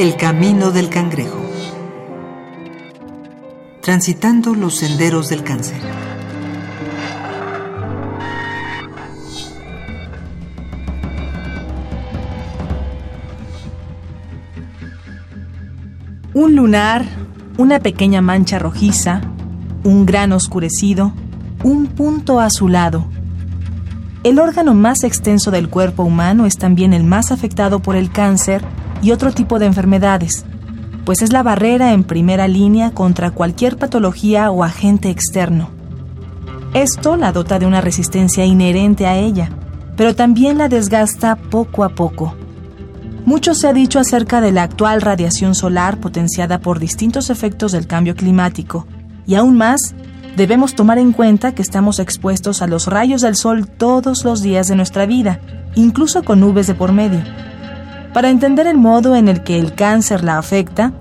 El camino del cangrejo. Transitando los senderos del cáncer. Un lunar, una pequeña mancha rojiza, un gran oscurecido, un punto azulado. El órgano más extenso del cuerpo humano es también el más afectado por el cáncer y otro tipo de enfermedades, pues es la barrera en primera línea contra cualquier patología o agente externo. Esto la dota de una resistencia inherente a ella, pero también la desgasta poco a poco. Mucho se ha dicho acerca de la actual radiación solar potenciada por distintos efectos del cambio climático, y aún más, debemos tomar en cuenta que estamos expuestos a los rayos del sol todos los días de nuestra vida, incluso con nubes de por medio. Para entender el modo en el que el cáncer la afecta,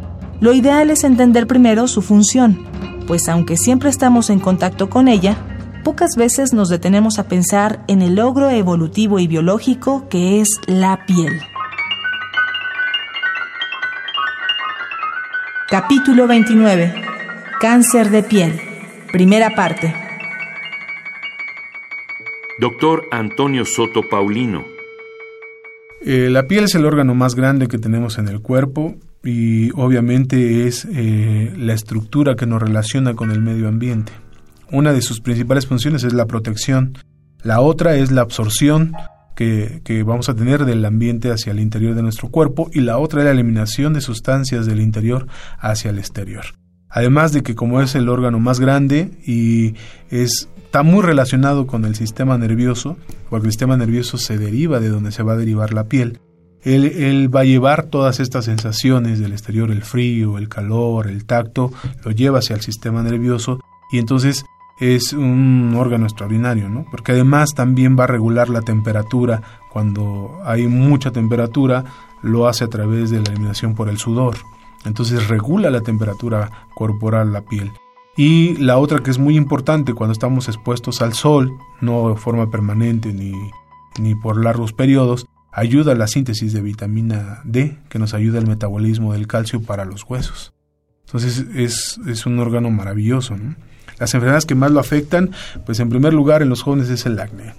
lo ideal es entender primero su función, pues aunque siempre estamos en contacto con ella, pocas veces nos detenemos a pensar en el logro evolutivo y biológico que es la piel. Capítulo 29. Cáncer de piel. Primera parte. Doctor Antonio Soto Paulino eh, la piel es el órgano más grande que tenemos en el cuerpo y obviamente es eh, la estructura que nos relaciona con el medio ambiente. Una de sus principales funciones es la protección, la otra es la absorción que, que, vamos a tener del ambiente hacia el interior de nuestro cuerpo y la otra es la eliminación de sustancias del interior hacia el exterior. Además de que como es el órgano más grande y es está muy relacionado con el sistema nervioso, porque el sistema nervioso se deriva de donde se va a derivar la piel. Él, va a llevar todas estas sensaciones del exterior, el frío, el calor, el tacto, lo lleva hacia el sistema nervioso y entonces es un órgano extraordinario, ¿no? Porque además también va a regular la temperatura. Cuando hay mucha temperatura, lo hace a través de la eliminación por el sudor. Entonces regula la temperatura corporal la piel. Y la otra que es muy importante cuando estamos expuestos al sol, no de forma permanente ni, ni por largos periodos, ayuda a la síntesis de vitamina D, que nos ayuda al metabolismo del calcio para los huesos. Entonces es, es un órgano maravilloso. Las enfermedades que más lo afectan, pues en primer lugar en los jóvenes es el acné.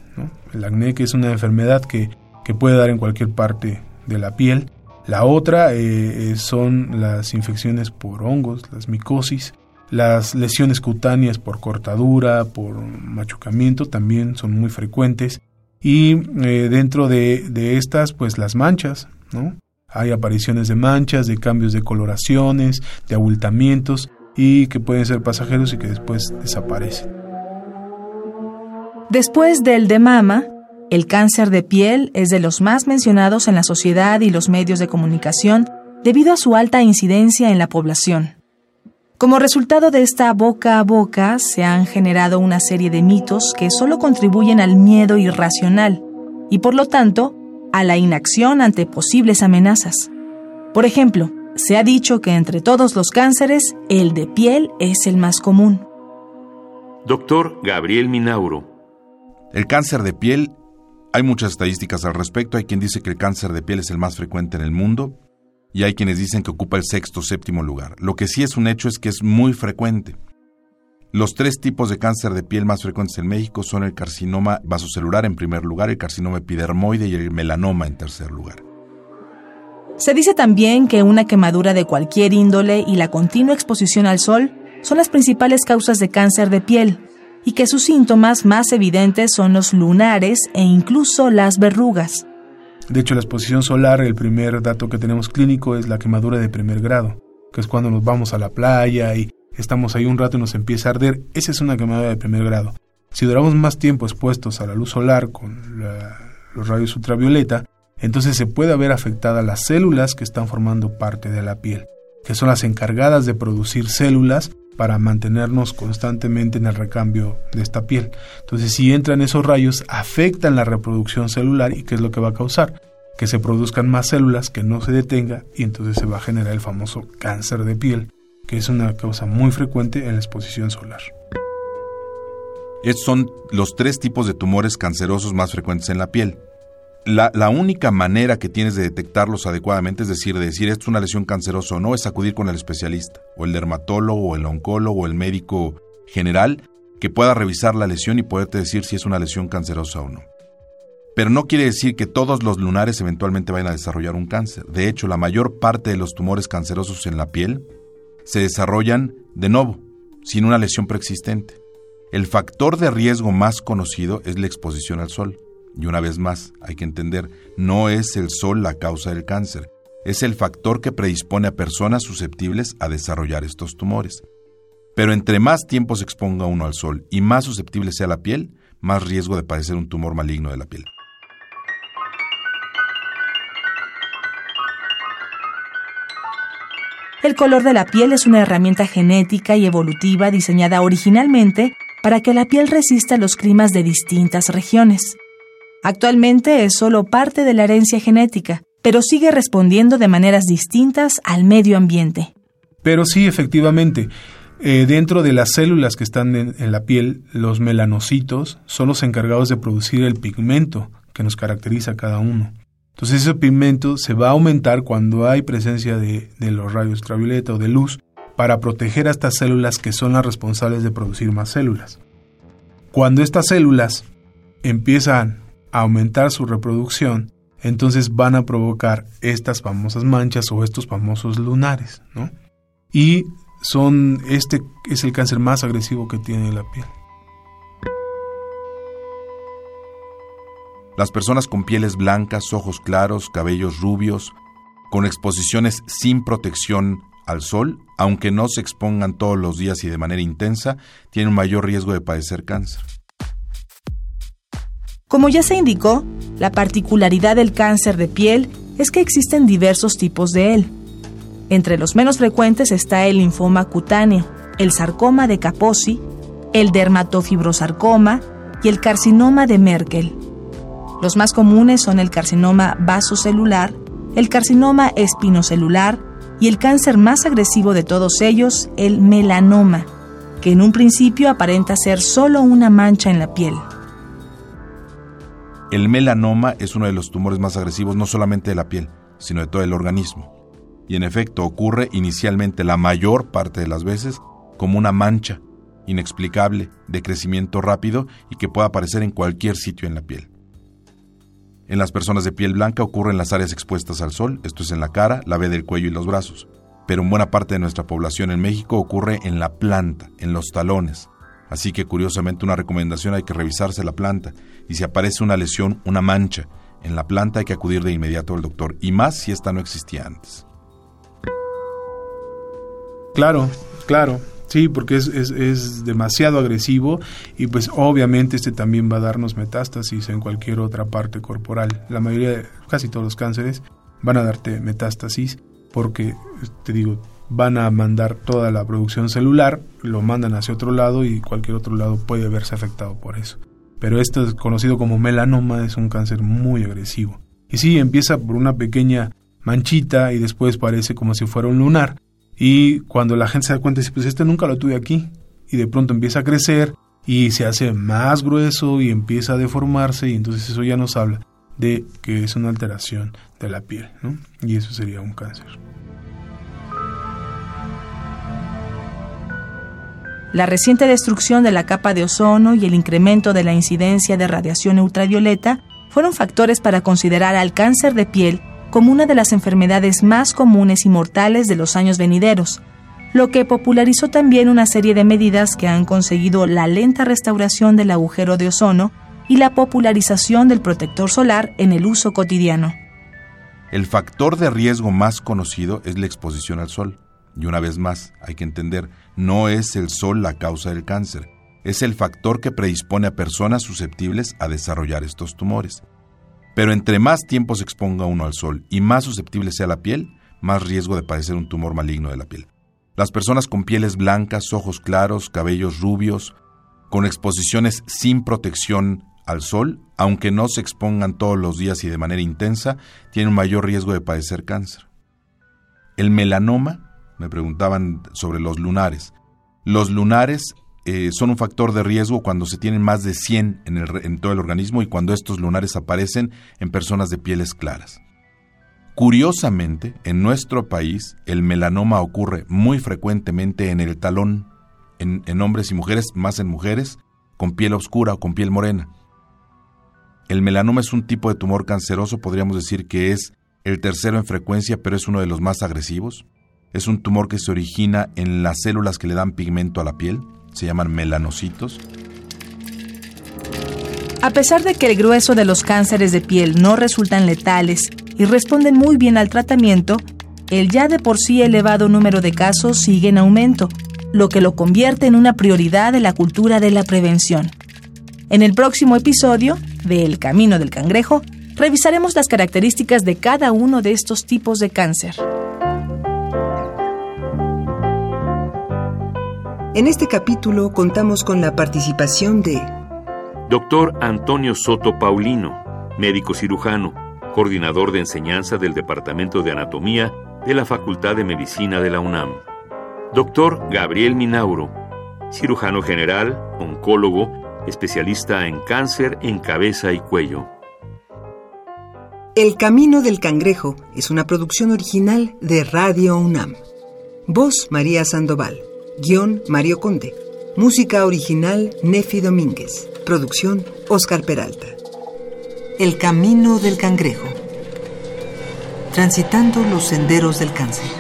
El acné que es una enfermedad que, que puede dar en cualquier parte de la piel. La otra eh, son las infecciones por hongos, las micosis, las lesiones cutáneas por cortadura, por machucamiento también son muy frecuentes. Y eh, dentro de, de, estas, pues las manchas, ¿no? Hay apariciones de manchas, de cambios de coloraciones, de abultamientos y que pueden ser pasajeros y que después desaparecen. Después del de mama, el cáncer de piel es de los más mencionados en la sociedad y los medios de comunicación debido a su alta incidencia en la población. Como resultado de esta boca a boca se han generado una serie de mitos que solo contribuyen al miedo irracional y por lo tanto a la inacción ante posibles amenazas. Por ejemplo, se ha dicho que entre todos los cánceres, el de piel es el más común. Doctor Gabriel Minauro. El cáncer de piel, hay muchas estadísticas al respecto. Hay quien dice que el cáncer de piel es el más frecuente en el mundo y hay quienes dicen que ocupa el sexto séptimo lugar. Lo que sí es un hecho es que es muy frecuente. Los tres tipos de cáncer de piel más frecuentes en México son el carcinoma vasocelular en primer lugar, el carcinoma epidermoide y el melanoma en tercer lugar. Se dice también que una quemadura de cualquier índole y la continua exposición al sol son las principales causas de cáncer de piel y que sus síntomas más evidentes son los lunares e incluso las verrugas. De hecho, la exposición solar, el primer dato que tenemos clínico es la quemadura de primer grado, que es cuando nos vamos a la playa y estamos ahí un rato y nos empieza a arder. Esa es una quemadura de primer grado. Si duramos más tiempo expuestos a la luz solar con los rayos ultravioleta, entonces se puede haber afectada las células que están formando parte de la piel, que son las encargadas de producir células para mantenernos constantemente en el recambio de esta piel. Entonces, si entran esos rayos, afectan la reproducción celular y ¿qué es lo que va a causar? Que se produzcan más células, que no se detenga y entonces se va a generar el famoso cáncer de piel, que es una causa muy frecuente en la exposición solar. Estos son los tres tipos de tumores cancerosos más frecuentes en la piel. La, única manera que tienes de detectarlos adecuadamente, es decir, de decir esto es una lesión cancerosa o no, es acudir con el especialista, o el dermatólogo, o el oncólogo, o el médico general, que pueda revisar la lesión y poderte decir si es una lesión cancerosa o no. Pero no quiere decir que todos los lunares eventualmente vayan a desarrollar un cáncer. De hecho, la mayor parte de los tumores cancerosos en la piel se desarrollan de nuevo, sin una lesión preexistente. El factor de riesgo más conocido es la exposición al sol. Y una vez más, hay que entender, no es el sol la causa del cáncer, es el factor que predispone a personas susceptibles a desarrollar estos tumores. Pero entre más tiempo se exponga uno al sol y más susceptible sea la piel, más riesgo de padecer un tumor maligno de la piel. El color de la piel es una herramienta genética y evolutiva diseñada originalmente para que la piel resista los climas de distintas regiones. Actualmente es solo parte de la herencia genética, pero sigue respondiendo de maneras distintas al medio ambiente. Pero sí, efectivamente, eh, dentro de las células que están en, la piel, los melanocitos son los encargados de producir el pigmento que nos caracteriza a cada uno. Entonces ese pigmento se va a aumentar cuando hay presencia de, de los rayos ultravioleta o de luz para proteger a estas células que son las responsables de producir más células. Cuando estas células empiezan aumentar su reproducción, entonces van a provocar estas famosas manchas o estos famosos lunares, ¿no? Y son este es el cáncer más agresivo que tiene la piel. Las personas con pieles blancas, ojos claros, cabellos rubios, con exposiciones sin protección al sol, aunque no se expongan todos los días y de manera intensa, tienen un mayor riesgo de padecer cáncer. Como ya se indicó, la particularidad del cáncer de piel es que existen diversos tipos de él. Entre los menos frecuentes está el linfoma cutáneo, el sarcoma de Kaposi, el dermatofibrosarcoma y el carcinoma de Merkel. Los más comunes son el carcinoma vasocelular, el carcinoma espinocelular y el cáncer más agresivo de todos ellos, el melanoma, que en un principio aparenta ser solo una mancha en la piel. El melanoma es uno de los tumores más agresivos no solamente de la piel, sino de todo el organismo. Y en efecto ocurre inicialmente la mayor parte de las veces como una mancha inexplicable de crecimiento rápido y que puede aparecer en cualquier sitio en la piel. En las personas de piel blanca ocurre en las áreas expuestas al sol, esto es en la cara, la B del cuello y los brazos. Pero en buena parte de nuestra población en México ocurre en la planta, en los talones, Así que curiosamente una recomendación hay que revisarse la planta y si aparece una lesión, una mancha en la planta hay que acudir de inmediato al doctor y más si esta no existía antes. Claro, claro. Sí, porque es, es, demasiado agresivo y pues obviamente este también va a darnos metástasis en cualquier otra parte corporal. La mayoría, de, casi todos los cánceres van a darte metástasis porque, te digo, van a mandar toda la producción celular, lo mandan hacia otro lado y cualquier otro lado puede verse afectado por eso. Pero esto es conocido como melanoma, es un cáncer muy agresivo. Y sí, empieza por una pequeña manchita y después parece como si fuera un lunar. Y cuando la gente se da cuenta, dice, pues este nunca lo tuve aquí. Y de pronto empieza a crecer y se hace más grueso y empieza a deformarse y entonces eso ya nos habla de que es una alteración de la piel, ¿no? Y eso sería un cáncer. La reciente destrucción de la capa de ozono y el incremento de la incidencia de radiación ultravioleta fueron factores para considerar al cáncer de piel como una de las enfermedades más comunes y mortales de los años venideros, lo que popularizó también una serie de medidas que han conseguido la lenta restauración del agujero de ozono y la popularización del protector solar en el uso cotidiano. El factor de riesgo más conocido es la exposición al sol. Y una vez más, hay que entender, no es el sol la causa del cáncer, es el factor que predispone a personas susceptibles a desarrollar estos tumores. Pero entre más tiempo se exponga uno al sol y más susceptible sea la piel, más riesgo de padecer un tumor maligno de la piel. Las personas con pieles blancas, ojos claros, cabellos rubios, con exposiciones sin protección al sol, aunque no se expongan todos los días y de manera intensa, tienen mayor riesgo de padecer cáncer. El melanoma me preguntaban sobre los lunares. Los lunares eh, son un factor de riesgo cuando se tienen más de 100 en, todo el organismo y cuando estos lunares aparecen en personas de pieles claras. Curiosamente, en nuestro país, el melanoma ocurre muy frecuentemente en el talón, en, hombres y mujeres, más en mujeres, con piel oscura o con piel morena. El melanoma es un tipo de tumor canceroso, podríamos decir que es el tercero en frecuencia, pero es uno de los más agresivos. Es un tumor que se origina en las células que le dan pigmento a la piel, se llaman melanocitos. A pesar de que el grueso de los cánceres de piel no resultan letales y responden muy bien al tratamiento, el ya de por sí elevado número de casos sigue en aumento, lo que lo convierte en una prioridad de la cultura de la prevención. En el próximo episodio de El Camino del Cangrejo, revisaremos las características de cada uno de estos tipos de cáncer. En este capítulo contamos con la participación de Dr. Antonio Soto Paulino, médico cirujano, coordinador de enseñanza del Departamento de Anatomía de la Facultad de Medicina de la UNAM. Dr. Gabriel Minauro, cirujano general, oncólogo, especialista en cáncer en cabeza y cuello. El Camino del Cangrejo es una producción original de Radio UNAM. Voz María Sandoval. Guión Mario Conde. Música original Nefi Domínguez. Producción Oscar Peralta. El Camino del Cangrejo. Transitando los senderos del cáncer.